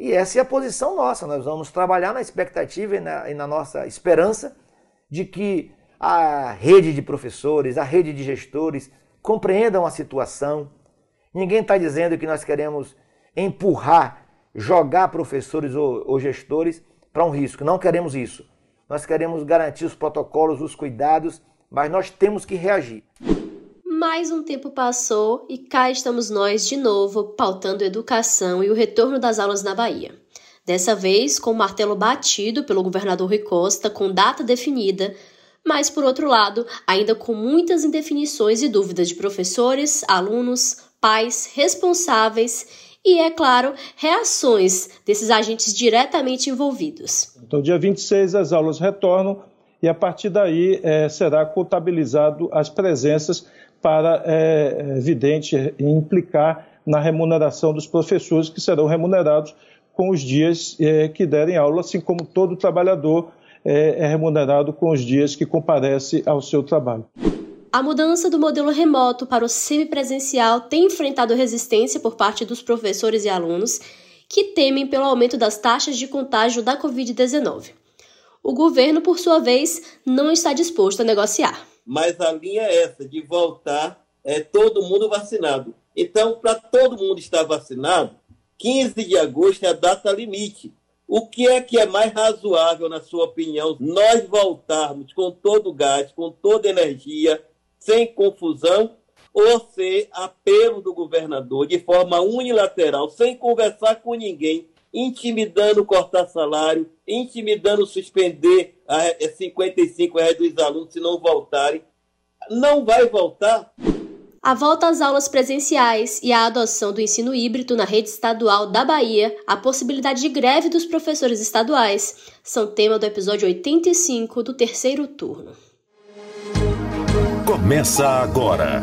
E essa é a posição nossa. Nós vamos trabalhar na expectativa e na, e na nossa esperança de que a rede de professores, a rede de gestores compreendam a situação. Ninguém está dizendo que nós queremos empurrar, jogar professores ou, ou gestores para um risco. Não queremos isso. Nós queremos garantir os protocolos, os cuidados, mas nós temos que reagir. Mais um tempo passou e cá estamos nós de novo, pautando educação e o retorno das aulas na Bahia. Dessa vez com o martelo batido pelo governador Rui Costa, com data definida, mas por outro lado, ainda com muitas indefinições e dúvidas de professores, alunos, pais, responsáveis e, é claro, reações desses agentes diretamente envolvidos. Então, dia 26 as aulas retornam e a partir daí é, será contabilizado as presenças para, é, evidente, implicar na remuneração dos professores, que serão remunerados com os dias é, que derem aula, assim como todo trabalhador é, é remunerado com os dias que comparece ao seu trabalho. A mudança do modelo remoto para o semipresencial tem enfrentado resistência por parte dos professores e alunos que temem pelo aumento das taxas de contágio da Covid-19. O governo, por sua vez, não está disposto a negociar mas a linha é essa, de voltar é, todo mundo vacinado. Então, para todo mundo estar vacinado, 15 de agosto é a data limite. O que é que é mais razoável, na sua opinião, nós voltarmos com todo o gás, com toda a energia, sem confusão, ou ser apelo do governador de forma unilateral, sem conversar com ninguém, intimidando cortar salário, intimidando suspender a 55 reais dos alunos se não voltarem. Não vai voltar. A volta às aulas presenciais e a adoção do ensino híbrido na rede estadual da Bahia, a possibilidade de greve dos professores estaduais, são tema do episódio 85 do terceiro turno. Começa agora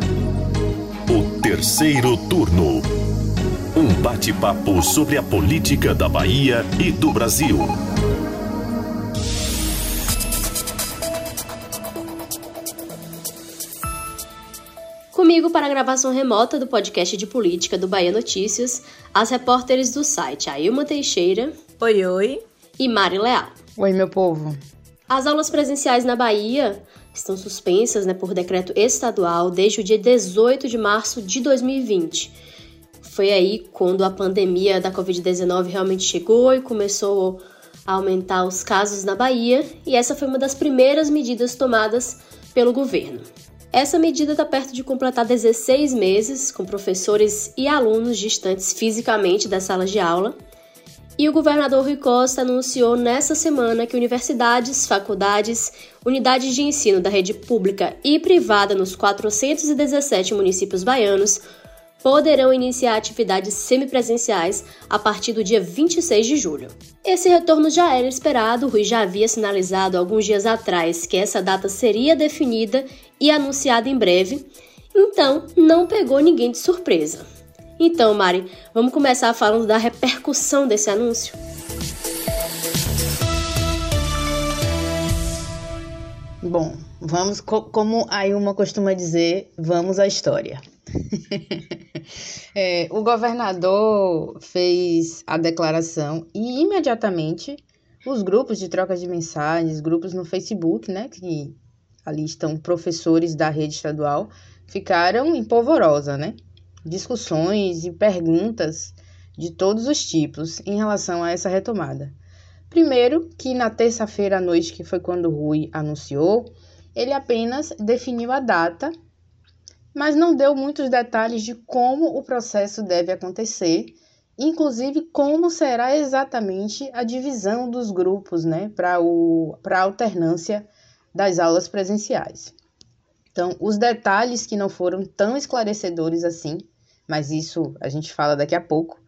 o terceiro turno. Bate-papo sobre a política da Bahia e do Brasil. Comigo para a gravação remota do podcast de política do Bahia Notícias, as repórteres do site Ailma Teixeira. Oi, oi. E Mari Leal. Oi, meu povo. As aulas presenciais na Bahia estão suspensas né, por decreto estadual desde o dia 18 de março de 2020 foi aí quando a pandemia da Covid-19 realmente chegou e começou a aumentar os casos na Bahia, e essa foi uma das primeiras medidas tomadas pelo governo. Essa medida está perto de completar 16 meses, com professores e alunos distantes fisicamente das salas de aula. E o governador Rui Costa anunciou nessa semana que universidades, faculdades, unidades de ensino da rede pública e privada nos 417 municípios baianos poderão iniciar atividades semipresenciais a partir do dia 26 de julho. Esse retorno já era esperado, Rui já havia sinalizado alguns dias atrás que essa data seria definida e anunciada em breve, então não pegou ninguém de surpresa. Então, Mari, vamos começar falando da repercussão desse anúncio? Bom, vamos, como a Ilma costuma dizer, vamos à história. é, o governador fez a declaração e imediatamente os grupos de troca de mensagens, grupos no Facebook, né, que ali estão professores da rede estadual, ficaram em polvorosa, né? Discussões e perguntas de todos os tipos em relação a essa retomada. Primeiro, que na terça-feira à noite, que foi quando Rui anunciou, ele apenas definiu a data mas não deu muitos detalhes de como o processo deve acontecer, inclusive como será exatamente a divisão dos grupos né, para a alternância das aulas presenciais. Então, os detalhes que não foram tão esclarecedores assim, mas isso a gente fala daqui a pouco,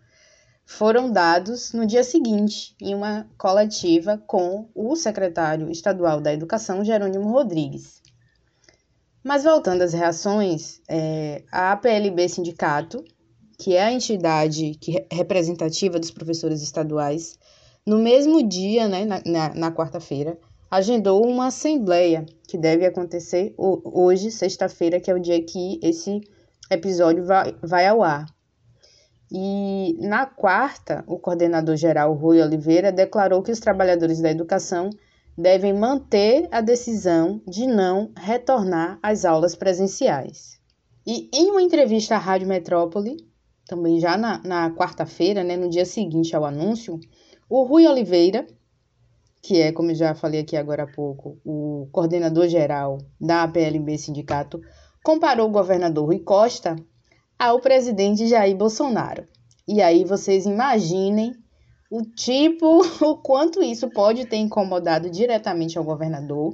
foram dados no dia seguinte, em uma coletiva com o secretário estadual da Educação, Jerônimo Rodrigues. Mas voltando às reações, é, a APLB Sindicato, que é a entidade que, representativa dos professores estaduais, no mesmo dia, né, na, na, na quarta-feira, agendou uma assembleia que deve acontecer hoje, sexta-feira, que é o dia que esse episódio vai, vai ao ar. E na quarta, o coordenador geral Rui Oliveira declarou que os trabalhadores da educação devem manter a decisão de não retornar às aulas presenciais. E em uma entrevista à Rádio Metrópole, também já na, na quarta-feira, né, no dia seguinte ao anúncio, o Rui Oliveira, que é, como já falei aqui agora há pouco, o coordenador geral da APLB Sindicato, comparou o governador Rui Costa ao presidente Jair Bolsonaro. E aí vocês imaginem o tipo, o quanto isso pode ter incomodado diretamente ao governador.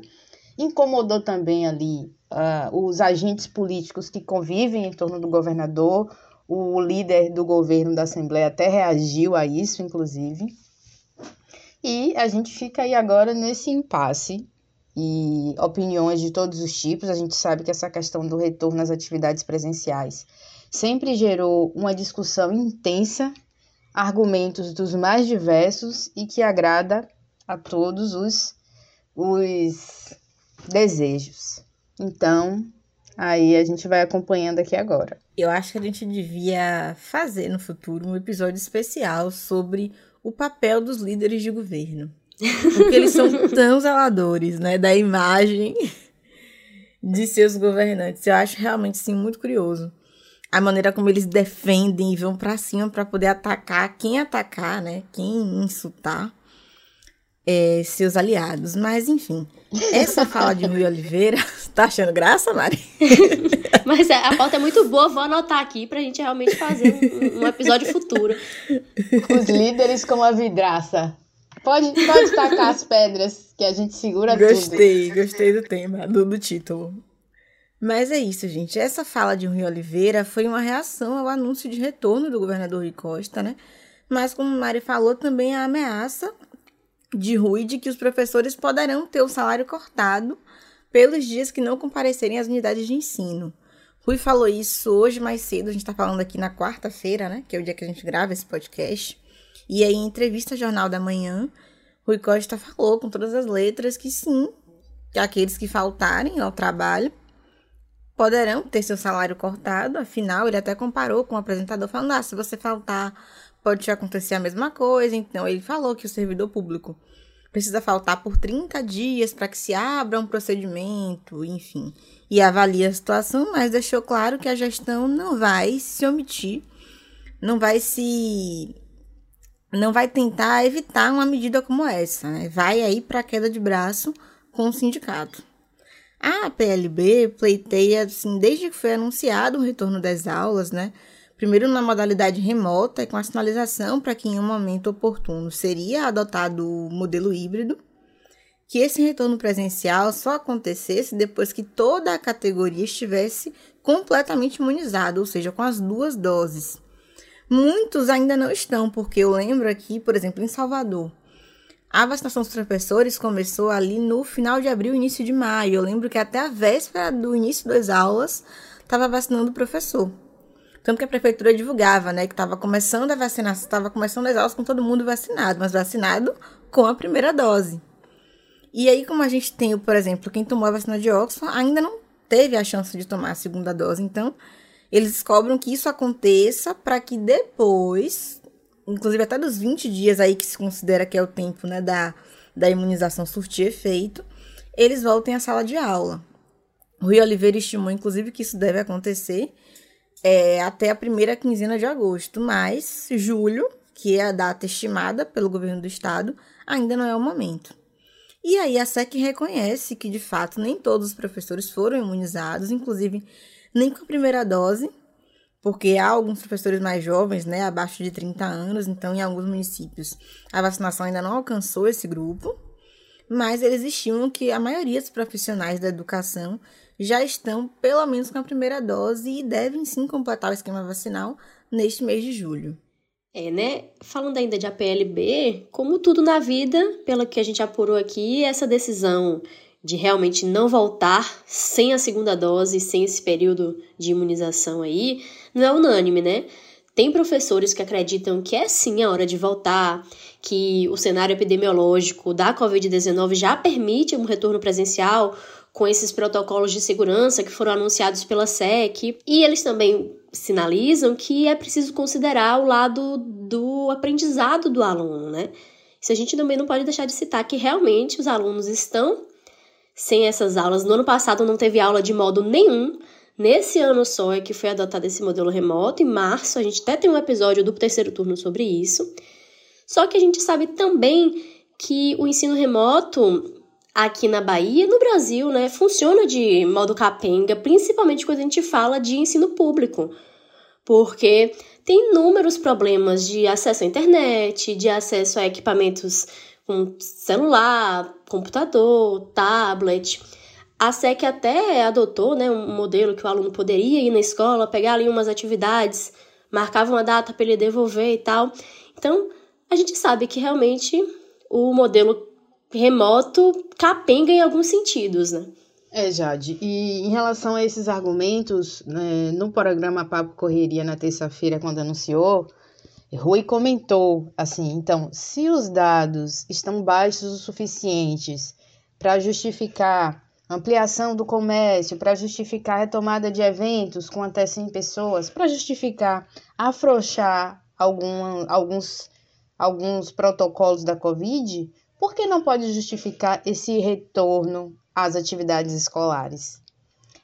Incomodou também ali uh, os agentes políticos que convivem em torno do governador. O líder do governo da Assembleia até reagiu a isso, inclusive. E a gente fica aí agora nesse impasse e opiniões de todos os tipos. A gente sabe que essa questão do retorno às atividades presenciais sempre gerou uma discussão intensa, argumentos dos mais diversos e que agrada a todos os, os desejos. Então, aí a gente vai acompanhando aqui agora. Eu acho que a gente devia fazer no futuro um episódio especial sobre o papel dos líderes de governo. Porque eles são tão zeladores, né, da imagem de seus governantes. Eu acho realmente, sim, muito curioso a maneira como eles defendem e vão para cima para poder atacar quem atacar, né? Quem insultar é, seus aliados. Mas, enfim, essa fala de Rui Oliveira, tá achando graça, Mari? Mas é, a pauta é muito boa, vou anotar aqui pra gente realmente fazer um, um episódio futuro. Os líderes com a vidraça. Pode, pode tacar as pedras, que a gente segura gostei, tudo. Gostei, gostei do tema, do, do título. Mas é isso, gente. Essa fala de Rui Oliveira foi uma reação ao anúncio de retorno do governador Rui Costa, né? Mas, como Mari falou, também a ameaça de Rui de que os professores poderão ter o salário cortado pelos dias que não comparecerem às unidades de ensino. Rui falou isso hoje mais cedo, a gente está falando aqui na quarta-feira, né? Que é o dia que a gente grava esse podcast. E aí, em entrevista ao Jornal da Manhã, Rui Costa falou com todas as letras que sim, que aqueles que faltarem ao trabalho poderão ter seu salário cortado, afinal, ele até comparou com o apresentador, falando: ah, se você faltar, pode te acontecer a mesma coisa. Então, ele falou que o servidor público precisa faltar por 30 dias para que se abra um procedimento, enfim, e avalie a situação, mas deixou claro que a gestão não vai se omitir, não vai se. não vai tentar evitar uma medida como essa, né? vai aí para a queda de braço com o sindicato. A PLB pleiteia, assim, desde que foi anunciado o retorno das aulas, né? Primeiro na modalidade remota e com a sinalização para que em um momento oportuno seria adotado o modelo híbrido, que esse retorno presencial só acontecesse depois que toda a categoria estivesse completamente imunizada, ou seja, com as duas doses. Muitos ainda não estão, porque eu lembro aqui, por exemplo, em Salvador, a vacinação dos professores começou ali no final de abril, início de maio. Eu lembro que até a véspera do início das aulas estava vacinando o professor. Tanto que a prefeitura divulgava, né, que estava começando a vacinação, estava começando as aulas com todo mundo vacinado, mas vacinado com a primeira dose. E aí, como a gente tem, por exemplo, quem tomou a vacina de Oxford ainda não teve a chance de tomar a segunda dose, então eles cobram que isso aconteça para que depois inclusive até dos 20 dias aí que se considera que é o tempo né, da, da imunização surtir efeito, eles voltem à sala de aula. Rui Oliveira estimou, inclusive, que isso deve acontecer é, até a primeira quinzena de agosto, mas julho, que é a data estimada pelo governo do estado, ainda não é o momento. E aí a SEC reconhece que, de fato, nem todos os professores foram imunizados, inclusive nem com a primeira dose, porque há alguns professores mais jovens, né, abaixo de 30 anos, então em alguns municípios a vacinação ainda não alcançou esse grupo, mas eles estimam que a maioria dos profissionais da educação já estão pelo menos com a primeira dose e devem sim completar o esquema vacinal neste mês de julho. É, né? Falando ainda de APLB, como tudo na vida, pelo que a gente apurou aqui, essa decisão de realmente não voltar sem a segunda dose, sem esse período de imunização aí, não é unânime, né? Tem professores que acreditam que é sim a hora de voltar, que o cenário epidemiológico da Covid-19 já permite um retorno presencial com esses protocolos de segurança que foram anunciados pela SEC, e eles também sinalizam que é preciso considerar o lado do aprendizado do aluno, né? Isso a gente também não pode deixar de citar que realmente os alunos estão sem essas aulas. No ano passado não teve aula de modo nenhum. Nesse ano só é que foi adotado esse modelo remoto. Em março, a gente até tem um episódio do terceiro turno sobre isso. Só que a gente sabe também que o ensino remoto aqui na Bahia, no Brasil, né, funciona de modo capenga, principalmente quando a gente fala de ensino público. Porque tem inúmeros problemas de acesso à internet, de acesso a equipamentos com celular, computador, tablet. A SEC até adotou né, um modelo que o aluno poderia ir na escola, pegar ali umas atividades, marcava uma data para ele devolver e tal. Então, a gente sabe que realmente o modelo remoto capenga em alguns sentidos, né? É, Jade. E em relação a esses argumentos, né, no programa Papo Correria na terça-feira, quando anunciou, Rui comentou assim: então, se os dados estão baixos o suficientes para justificar ampliação do comércio, para justificar retomada de eventos com até 100 pessoas, para justificar afrouxar algum, alguns, alguns protocolos da Covid, por que não pode justificar esse retorno às atividades escolares?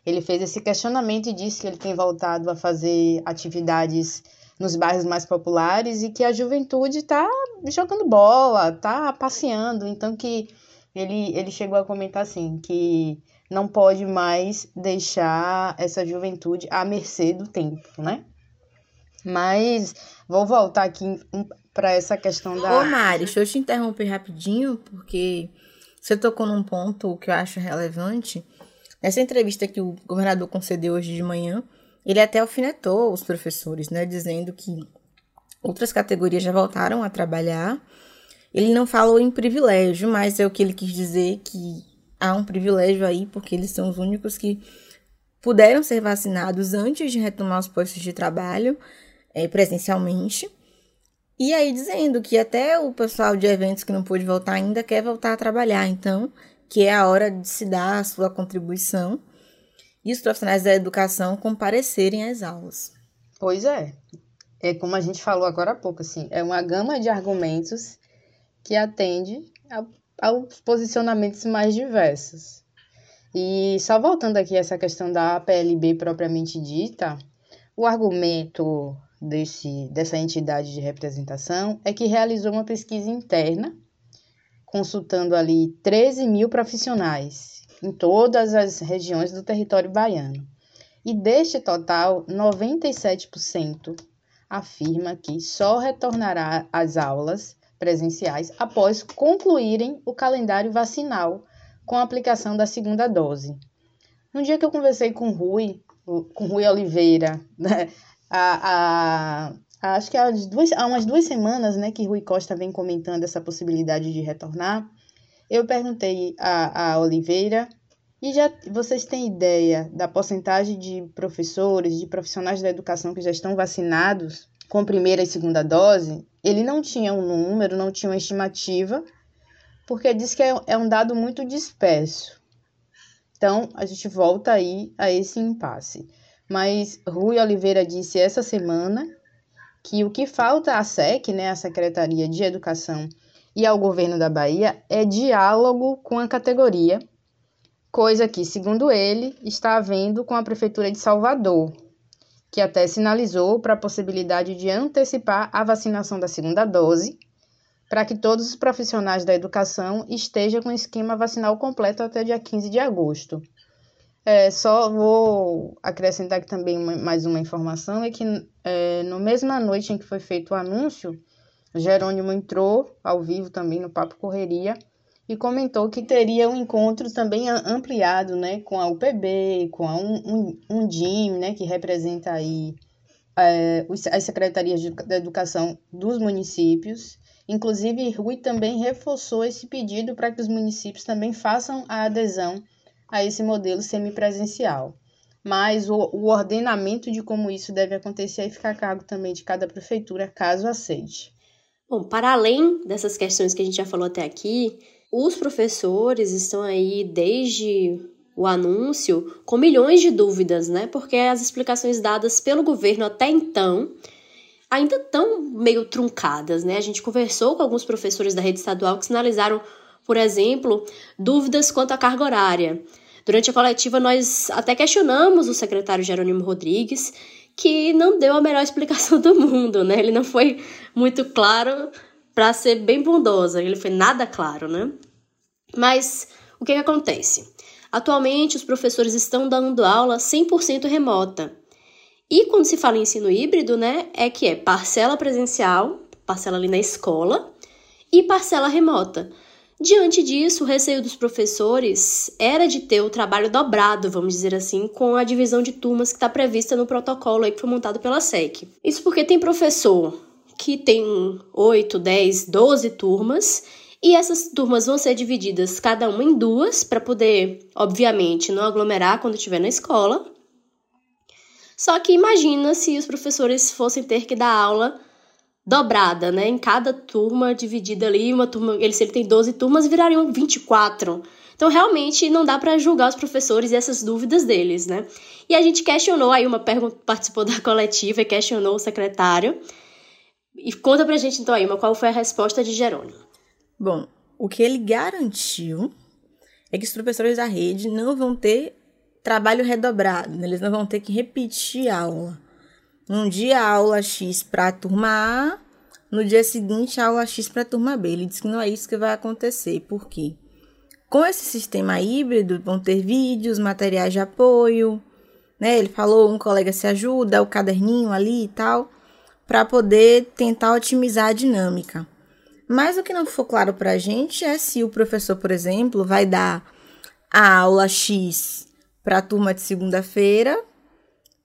Ele fez esse questionamento e disse que ele tem voltado a fazer atividades nos bairros mais populares e que a juventude está jogando bola, está passeando. Então que ele, ele chegou a comentar assim que não pode mais deixar essa juventude à mercê do tempo, né? Mas vou voltar aqui para essa questão da. Ô, Mari, deixa eu te interromper rapidinho, porque você tocou num ponto que eu acho relevante. Nessa entrevista que o governador concedeu hoje de manhã, ele até alfinetou os professores, né, dizendo que outras categorias já voltaram a trabalhar. Ele não falou em privilégio, mas é o que ele quis dizer que há um privilégio aí, porque eles são os únicos que puderam ser vacinados antes de retomar os postos de trabalho é, presencialmente. E aí dizendo que até o pessoal de eventos que não pôde voltar ainda quer voltar a trabalhar, então, que é a hora de se dar a sua contribuição e os profissionais da educação comparecerem às aulas. Pois é. É como a gente falou agora há pouco, assim, é uma gama de argumentos que atende a, aos posicionamentos mais diversos. E só voltando aqui a essa questão da APLB propriamente dita, o argumento desse, dessa entidade de representação é que realizou uma pesquisa interna, consultando ali 13 mil profissionais em todas as regiões do território baiano. E deste total, 97% afirma que só retornará às aulas presenciais após concluírem o calendário vacinal com a aplicação da segunda dose. No dia que eu conversei com Rui, com Rui Oliveira, né, a, a, acho que há, duas, há umas duas semanas né, que Rui Costa vem comentando essa possibilidade de retornar, eu perguntei a, a Oliveira e já vocês têm ideia da porcentagem de professores, de profissionais da educação que já estão vacinados com primeira e segunda dose? Ele não tinha um número, não tinha uma estimativa, porque disse que é, é um dado muito disperso. Então, a gente volta aí a esse impasse. Mas Rui Oliveira disse essa semana que o que falta à SEC, né, a Secretaria de Educação, e ao governo da Bahia é diálogo com a categoria, coisa que, segundo ele, está havendo com a Prefeitura de Salvador, que até sinalizou para a possibilidade de antecipar a vacinação da segunda dose, para que todos os profissionais da educação estejam com o esquema vacinal completo até dia 15 de agosto. É, só vou acrescentar aqui também uma, mais uma informação, é que é, no mesma noite em que foi feito o anúncio, Jerônimo entrou ao vivo também no Papo Correria e comentou que teria um encontro também ampliado, né, com a UPB, com a um né, que representa aí é, as secretarias de, da educação dos municípios. Inclusive, Rui também reforçou esse pedido para que os municípios também façam a adesão a esse modelo semipresencial. Mas o, o ordenamento de como isso deve acontecer aí fica a cargo também de cada prefeitura, caso aceite. Bom, para além dessas questões que a gente já falou até aqui, os professores estão aí desde o anúncio com milhões de dúvidas, né? Porque as explicações dadas pelo governo até então ainda estão meio truncadas, né? A gente conversou com alguns professores da rede estadual que sinalizaram, por exemplo, dúvidas quanto à carga horária. Durante a coletiva, nós até questionamos o secretário Jerônimo Rodrigues, que não deu a melhor explicação do mundo, né? Ele não foi muito claro para ser bem bondosa, ele foi nada claro, né? Mas o que, que acontece? Atualmente, os professores estão dando aula 100% remota. E quando se fala em ensino híbrido, né, é que é parcela presencial, parcela ali na escola, e parcela remota. Diante disso, o receio dos professores era de ter o trabalho dobrado, vamos dizer assim, com a divisão de turmas que está prevista no protocolo aí que foi montado pela SEC. Isso porque tem professor que tem 8, 10, 12 turmas e essas turmas vão ser divididas cada uma em duas para poder, obviamente, não aglomerar quando estiver na escola. Só que imagina se os professores fossem ter que dar aula dobrada, né? Em cada turma dividida ali, uma turma, ele se ele tem 12 turmas, virariam 24. Então realmente não dá para julgar os professores e essas dúvidas deles, né? E a gente questionou aí uma pergunta participou da coletiva e questionou o secretário. E conta pra gente então aí, qual foi a resposta de Jerônimo? Bom, o que ele garantiu é que os professores da rede não vão ter trabalho redobrado, né? eles não vão ter que repetir aula. Um dia aula X para a turma A, no dia seguinte aula X para a turma B. Ele disse que não é isso que vai acontecer. Por quê? Com esse sistema híbrido, vão ter vídeos, materiais de apoio, né? Ele falou, um colega se ajuda, o caderninho ali e tal, para poder tentar otimizar a dinâmica. Mas o que não ficou claro para a gente é se o professor, por exemplo, vai dar a aula X para a turma de segunda-feira,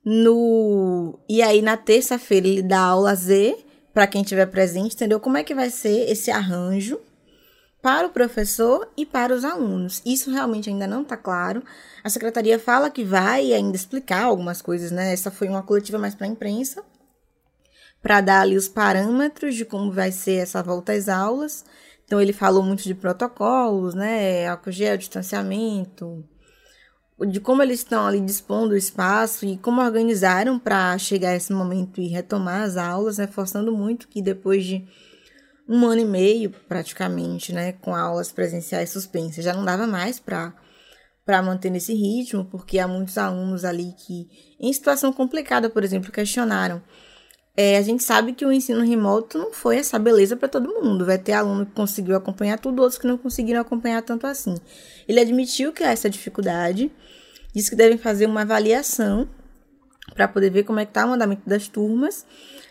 no e aí na terça-feira ele dá aula Z para quem estiver presente, entendeu? Como é que vai ser esse arranjo para o professor e para os alunos? Isso realmente ainda não está claro. A secretaria fala que vai ainda explicar algumas coisas, né? Essa foi uma coletiva mais para a imprensa para dar ali os parâmetros de como vai ser essa volta às aulas. Então ele falou muito de protocolos, né, álcool gel, distanciamento, de como eles estão ali dispondo o espaço e como organizaram para chegar a esse momento e retomar as aulas, né, forçando muito que depois de um ano e meio, praticamente, né, com aulas presenciais suspensas, já não dava mais para para manter nesse ritmo, porque há muitos alunos ali que, em situação complicada, por exemplo, questionaram é, a gente sabe que o ensino remoto não foi essa beleza para todo mundo. Vai ter aluno que conseguiu acompanhar tudo, outros que não conseguiram acompanhar tanto assim. Ele admitiu que há essa dificuldade, disse que devem fazer uma avaliação para poder ver como é que está o andamento das turmas,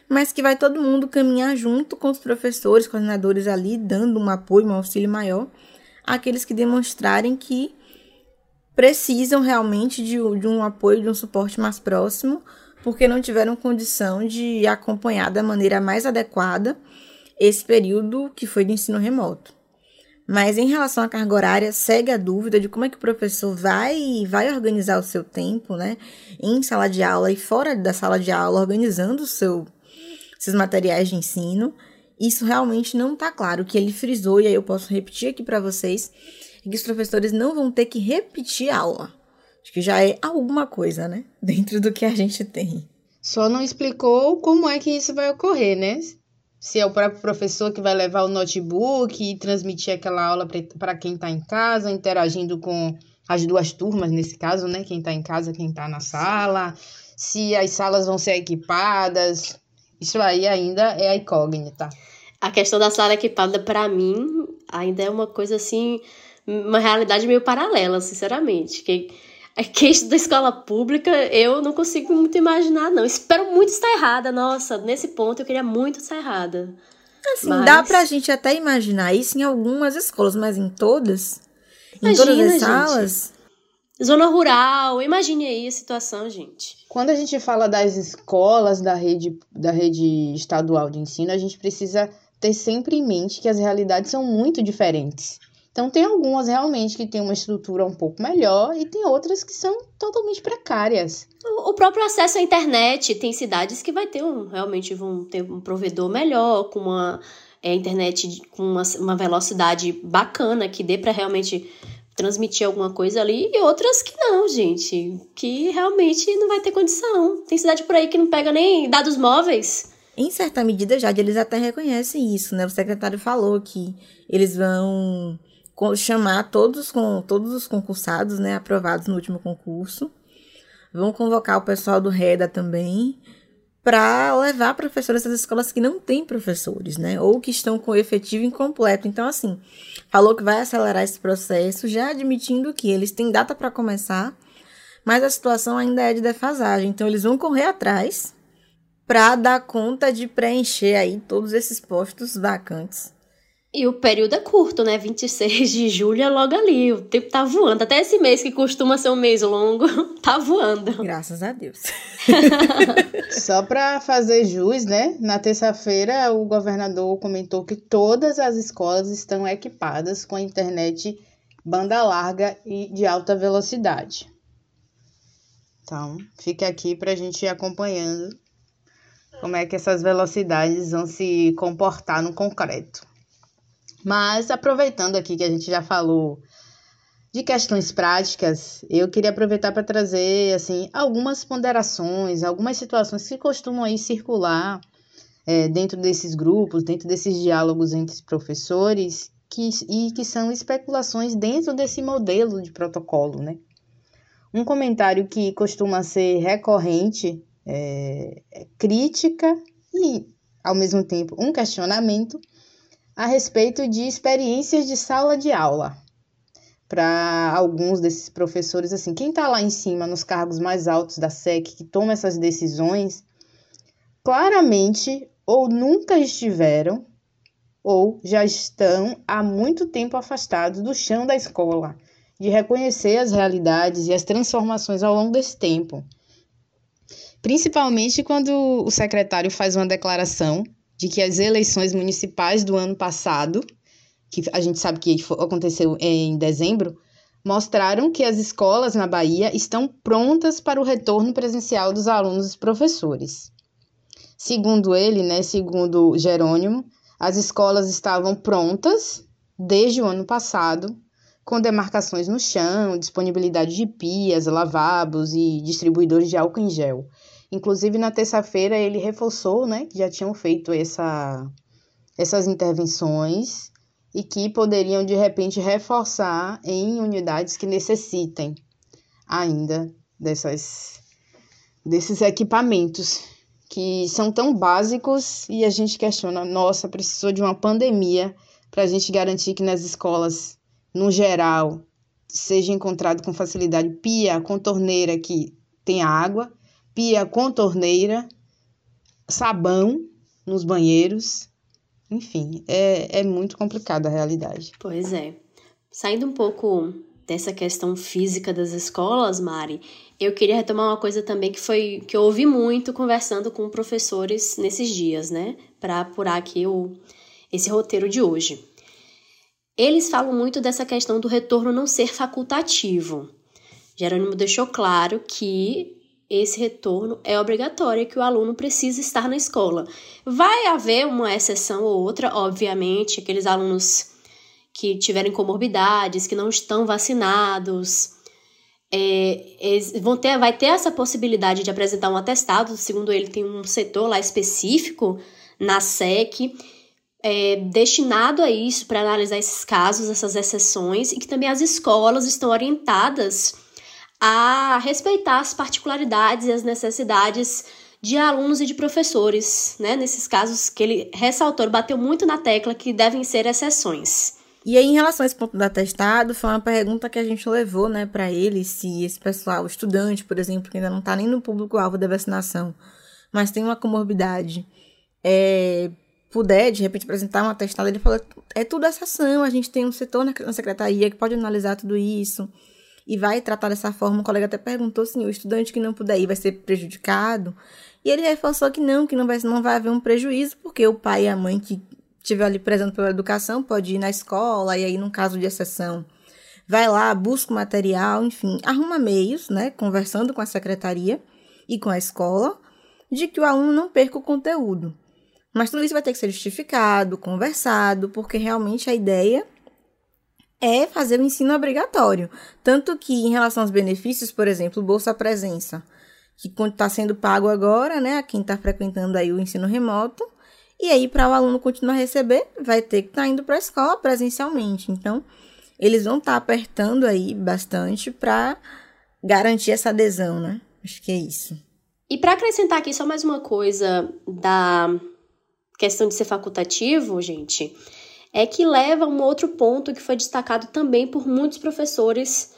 mas que vai todo mundo caminhar junto com os professores, coordenadores ali, dando um apoio, um auxílio maior àqueles que demonstrarem que precisam realmente de, de um apoio, de um suporte mais próximo porque não tiveram condição de acompanhar da maneira mais adequada esse período que foi de ensino remoto. Mas em relação à carga horária, segue a dúvida de como é que o professor vai vai organizar o seu tempo, né, em sala de aula e fora da sala de aula, organizando o seu seus materiais de ensino. Isso realmente não está claro. O que ele frisou, e aí eu posso repetir aqui para vocês, é que os professores não vão ter que repetir aula. Acho que já é alguma coisa, né? Dentro do que a gente tem. Só não explicou como é que isso vai ocorrer, né? Se é o próprio professor que vai levar o notebook e transmitir aquela aula para quem está em casa, interagindo com as duas turmas, nesse caso, né? Quem está em casa, quem está na sala. Se as salas vão ser equipadas. Isso aí ainda é a incógnita. A questão da sala equipada, para mim, ainda é uma coisa assim, uma realidade meio paralela, sinceramente. Que é queixa da escola pública, eu não consigo muito imaginar, não. Espero muito estar errada. Nossa, nesse ponto eu queria muito estar errada. Assim, mas... dá pra gente até imaginar isso em algumas escolas, mas em todas? Imagina, em todas as salas? Gente. Zona rural, imagine aí a situação, gente. Quando a gente fala das escolas da rede, da rede estadual de ensino, a gente precisa ter sempre em mente que as realidades são muito diferentes. Então, tem algumas realmente que têm uma estrutura um pouco melhor e tem outras que são totalmente precárias. O próprio acesso à internet, tem cidades que vai ter um, realmente vão ter um provedor melhor, com uma é, internet com uma, uma velocidade bacana, que dê para realmente transmitir alguma coisa ali, e outras que não, gente, que realmente não vai ter condição. Tem cidade por aí que não pega nem dados móveis. Em certa medida, já eles até reconhecem isso, né? O secretário falou que eles vão chamar todos, com, todos os concursados, né, aprovados no último concurso. Vão convocar o pessoal do REDA também para levar professores das escolas que não têm professores, né? Ou que estão com efetivo incompleto. Então, assim, falou que vai acelerar esse processo, já admitindo que eles têm data para começar, mas a situação ainda é de defasagem. Então, eles vão correr atrás para dar conta de preencher aí todos esses postos vacantes e o período é curto, né? 26 de julho é logo ali. O tempo tá voando. Até esse mês que costuma ser um mês longo, tá voando. Graças a Deus. Só para fazer jus, né? Na terça-feira, o governador comentou que todas as escolas estão equipadas com a internet banda larga e de alta velocidade. Então, fica aqui para a gente ir acompanhando como é que essas velocidades vão se comportar no concreto. Mas aproveitando aqui que a gente já falou de questões práticas, eu queria aproveitar para trazer assim algumas ponderações, algumas situações que costumam aí circular é, dentro desses grupos, dentro desses diálogos entre professores, que, e que são especulações dentro desse modelo de protocolo, né? Um comentário que costuma ser recorrente é, é crítica e, ao mesmo tempo, um questionamento a respeito de experiências de sala de aula. Para alguns desses professores, assim, quem está lá em cima, nos cargos mais altos da SEC, que toma essas decisões, claramente ou nunca estiveram ou já estão há muito tempo afastados do chão da escola, de reconhecer as realidades e as transformações ao longo desse tempo. Principalmente quando o secretário faz uma declaração de que as eleições municipais do ano passado, que a gente sabe que aconteceu em dezembro, mostraram que as escolas na Bahia estão prontas para o retorno presencial dos alunos e professores. Segundo ele, né, segundo Jerônimo, as escolas estavam prontas desde o ano passado, com demarcações no chão, disponibilidade de pias, lavabos e distribuidores de álcool em gel. Inclusive, na terça-feira, ele reforçou né, que já tinham feito essa, essas intervenções e que poderiam, de repente, reforçar em unidades que necessitem ainda dessas, desses equipamentos que são tão básicos e a gente questiona, nossa, precisou de uma pandemia para a gente garantir que nas escolas, no geral, seja encontrado com facilidade pia com torneira que tem água pia com torneira, sabão nos banheiros. Enfim, é, é muito complicada a realidade. Pois é. Saindo um pouco dessa questão física das escolas, Mari, eu queria retomar uma coisa também que foi que eu ouvi muito conversando com professores nesses dias, né, para apurar aqui o esse roteiro de hoje. Eles falam muito dessa questão do retorno não ser facultativo. Jerônimo deixou claro que esse retorno é obrigatório, que o aluno precisa estar na escola. Vai haver uma exceção ou outra, obviamente, aqueles alunos que tiverem comorbidades, que não estão vacinados, é, vão ter, vai ter essa possibilidade de apresentar um atestado, segundo ele, tem um setor lá específico na SEC, é, destinado a isso, para analisar esses casos, essas exceções, e que também as escolas estão orientadas a respeitar as particularidades e as necessidades de alunos e de professores, né? Nesses casos que ele ressaltou, bateu muito na tecla que devem ser exceções. E aí, em relação a esse ponto do atestado, foi uma pergunta que a gente levou, né, para ele, se esse pessoal, estudante, por exemplo, que ainda não está nem no público-alvo da vacinação, mas tem uma comorbidade, é, puder, de repente, apresentar um atestado, ele falou, é tudo exceção, a gente tem um setor na, na secretaria que pode analisar tudo isso, e vai tratar dessa forma. Um colega até perguntou assim: o estudante que não puder ir vai ser prejudicado? E ele reforçou que não, que não vai, não vai haver um prejuízo, porque o pai e a mãe que estiver ali prezando pela educação pode ir na escola, e aí, num caso de exceção, vai lá, busca o material, enfim, arruma meios, né, conversando com a secretaria e com a escola, de que o aluno não perca o conteúdo. Mas tudo isso vai ter que ser justificado, conversado, porque realmente a ideia é fazer o ensino obrigatório. Tanto que, em relação aos benefícios, por exemplo, Bolsa Presença, que está sendo pago agora, né, a quem está frequentando aí o ensino remoto, e aí, para o aluno continuar a receber, vai ter que estar tá indo para a escola presencialmente. Então, eles vão estar tá apertando aí bastante para garantir essa adesão, né? Acho que é isso. E para acrescentar aqui só mais uma coisa da questão de ser facultativo, gente, é que leva a um outro ponto que foi destacado também por muitos professores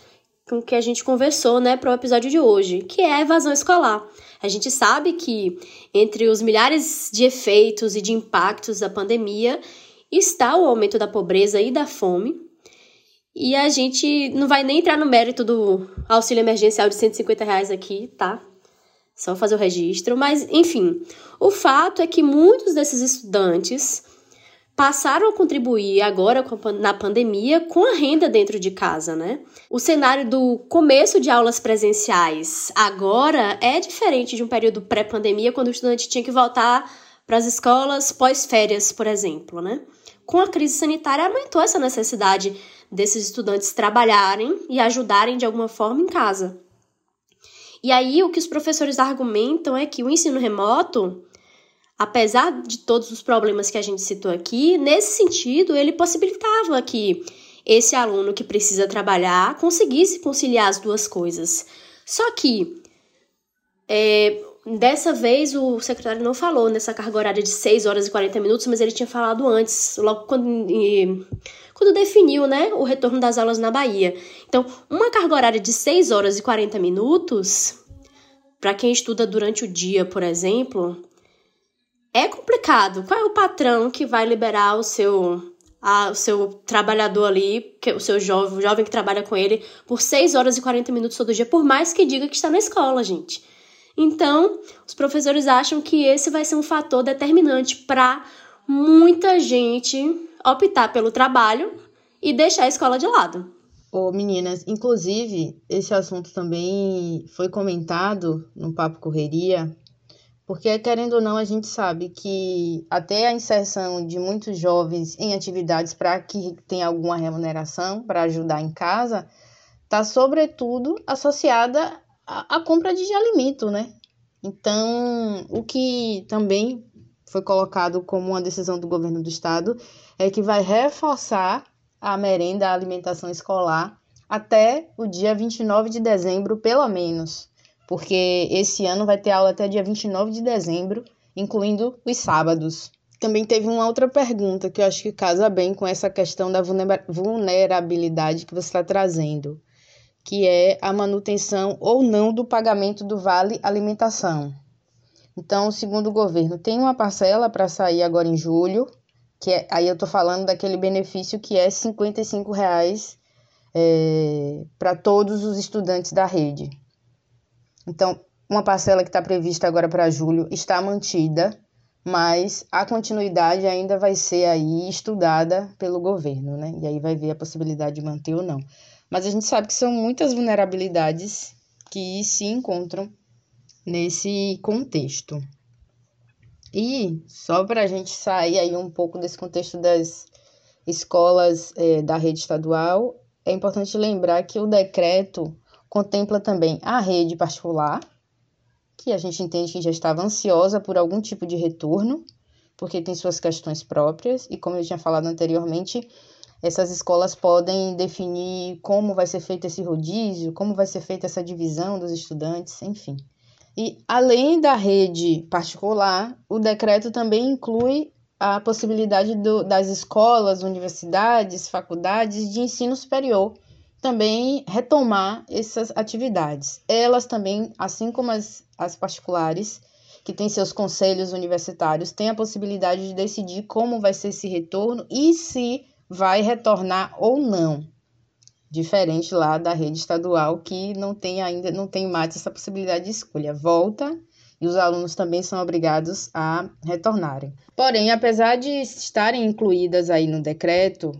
com que a gente conversou, né, para o episódio de hoje, que é a evasão escolar. A gente sabe que entre os milhares de efeitos e de impactos da pandemia está o aumento da pobreza e da fome. E a gente não vai nem entrar no mérito do auxílio emergencial de 150 reais aqui, tá? Só fazer o registro. Mas, enfim, o fato é que muitos desses estudantes passaram a contribuir agora na pandemia com a renda dentro de casa, né? O cenário do começo de aulas presenciais agora é diferente de um período pré-pandemia, quando o estudante tinha que voltar para as escolas pós-férias, por exemplo, né? Com a crise sanitária aumentou essa necessidade desses estudantes trabalharem e ajudarem de alguma forma em casa. E aí o que os professores argumentam é que o ensino remoto apesar de todos os problemas que a gente citou aqui, nesse sentido, ele possibilitava que esse aluno que precisa trabalhar conseguisse conciliar as duas coisas. Só que, é, dessa vez, o secretário não falou nessa carga horária de 6 horas e 40 minutos, mas ele tinha falado antes, logo quando, e, quando definiu né, o retorno das aulas na Bahia. Então, uma carga horária de 6 horas e 40 minutos, para quem estuda durante o dia, por exemplo, é complicado. Qual é o patrão que vai liberar o seu a, o seu trabalhador ali, que, o seu jovem, o jovem que trabalha com ele, por 6 horas e 40 minutos todo dia, por mais que diga que está na escola, gente. Então, os professores acham que esse vai ser um fator determinante para muita gente optar pelo trabalho e deixar a escola de lado. Ô, meninas, inclusive, esse assunto também foi comentado no Papo Correria porque, querendo ou não, a gente sabe que até a inserção de muitos jovens em atividades para que tenha alguma remuneração para ajudar em casa, está sobretudo associada à, à compra de alimento, né? Então, o que também foi colocado como uma decisão do governo do estado é que vai reforçar a merenda, a alimentação escolar até o dia 29 de dezembro, pelo menos porque esse ano vai ter aula até dia 29 de dezembro, incluindo os sábados. Também teve uma outra pergunta que eu acho que casa bem com essa questão da vulnerabilidade que você está trazendo, que é a manutenção ou não do pagamento do vale alimentação. Então, segundo o governo, tem uma parcela para sair agora em julho, que é, aí eu estou falando daquele benefício que é 55 reais, é, para todos os estudantes da rede. Então, uma parcela que está prevista agora para julho está mantida, mas a continuidade ainda vai ser aí estudada pelo governo, né? E aí vai ver a possibilidade de manter ou não. Mas a gente sabe que são muitas vulnerabilidades que se encontram nesse contexto. E só para a gente sair aí um pouco desse contexto das escolas é, da rede estadual, é importante lembrar que o decreto Contempla também a rede particular, que a gente entende que já estava ansiosa por algum tipo de retorno, porque tem suas questões próprias, e como eu tinha falado anteriormente, essas escolas podem definir como vai ser feito esse rodízio, como vai ser feita essa divisão dos estudantes, enfim. E além da rede particular, o decreto também inclui a possibilidade do, das escolas, universidades, faculdades de ensino superior também retomar essas atividades. Elas também, assim como as, as particulares, que têm seus conselhos universitários, têm a possibilidade de decidir como vai ser esse retorno e se vai retornar ou não. Diferente lá da rede estadual, que não tem ainda, não tem mais essa possibilidade de escolha. Volta e os alunos também são obrigados a retornarem. Porém, apesar de estarem incluídas aí no decreto,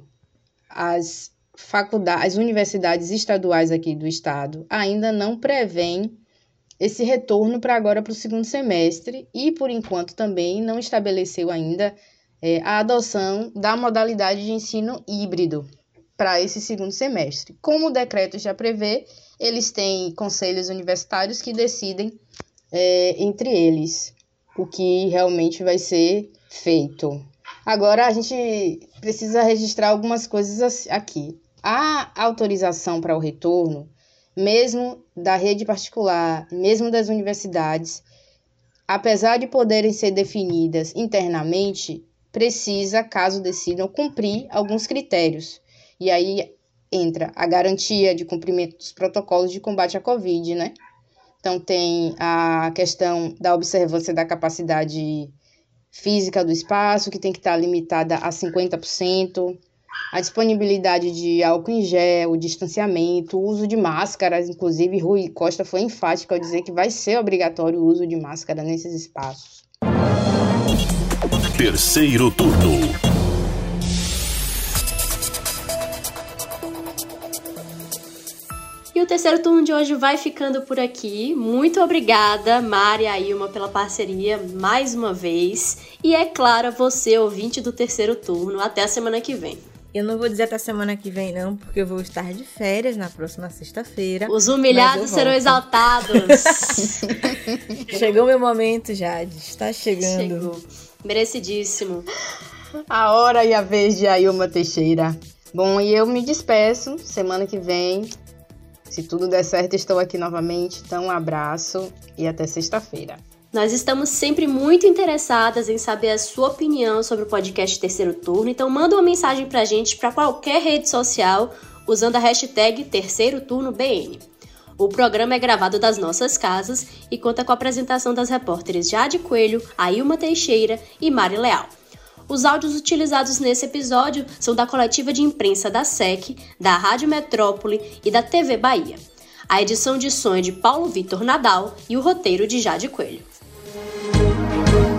as faculdades, as universidades estaduais aqui do estado ainda não prevêem esse retorno para agora para o segundo semestre e, por enquanto, também não estabeleceu ainda é, a adoção da modalidade de ensino híbrido. para esse segundo semestre. Como o decreto já prevê, eles têm conselhos universitários que decidem é, entre eles o que realmente vai ser feito. Agora a gente precisa registrar algumas coisas aqui. A autorização para o retorno, mesmo da rede particular, mesmo das universidades, apesar de poderem ser definidas internamente, precisa, caso decidam, cumprir alguns critérios. E aí entra a garantia de cumprimento dos protocolos de combate à Covid, né? Então, tem a questão da observância da capacidade física do espaço, que tem que estar limitada a 50%, a disponibilidade de álcool em gel, o distanciamento, o uso de máscaras, inclusive Rui Costa foi enfático ao dizer que vai ser obrigatório o uso de máscara nesses espaços. Terceiro turno. E o terceiro turno de hoje vai ficando por aqui. Muito obrigada, Mari e Ailma, pela parceria mais uma vez. E é claro, você, ouvinte do terceiro turno. Até a semana que vem. Eu não vou dizer até semana que vem, não, porque eu vou estar de férias na próxima sexta-feira. Os humilhados serão exaltados. Chegou meu momento, Jade. Está chegando. Chegou. Merecidíssimo. A hora e a vez de Ailma Teixeira. Bom, e eu me despeço. Semana que vem se tudo der certo, estou aqui novamente. Então, um abraço e até sexta-feira. Nós estamos sempre muito interessadas em saber a sua opinião sobre o podcast Terceiro Turno, então manda uma mensagem pra gente para qualquer rede social usando a hashtag Terceiro Turno BN. O programa é gravado das nossas casas e conta com a apresentação das repórteres Jade Coelho, Ailma Teixeira e Mari Leal. Os áudios utilizados nesse episódio são da coletiva de imprensa da SEC, da Rádio Metrópole e da TV Bahia. A edição de som é de Paulo Vitor Nadal e o roteiro de Jade Coelho.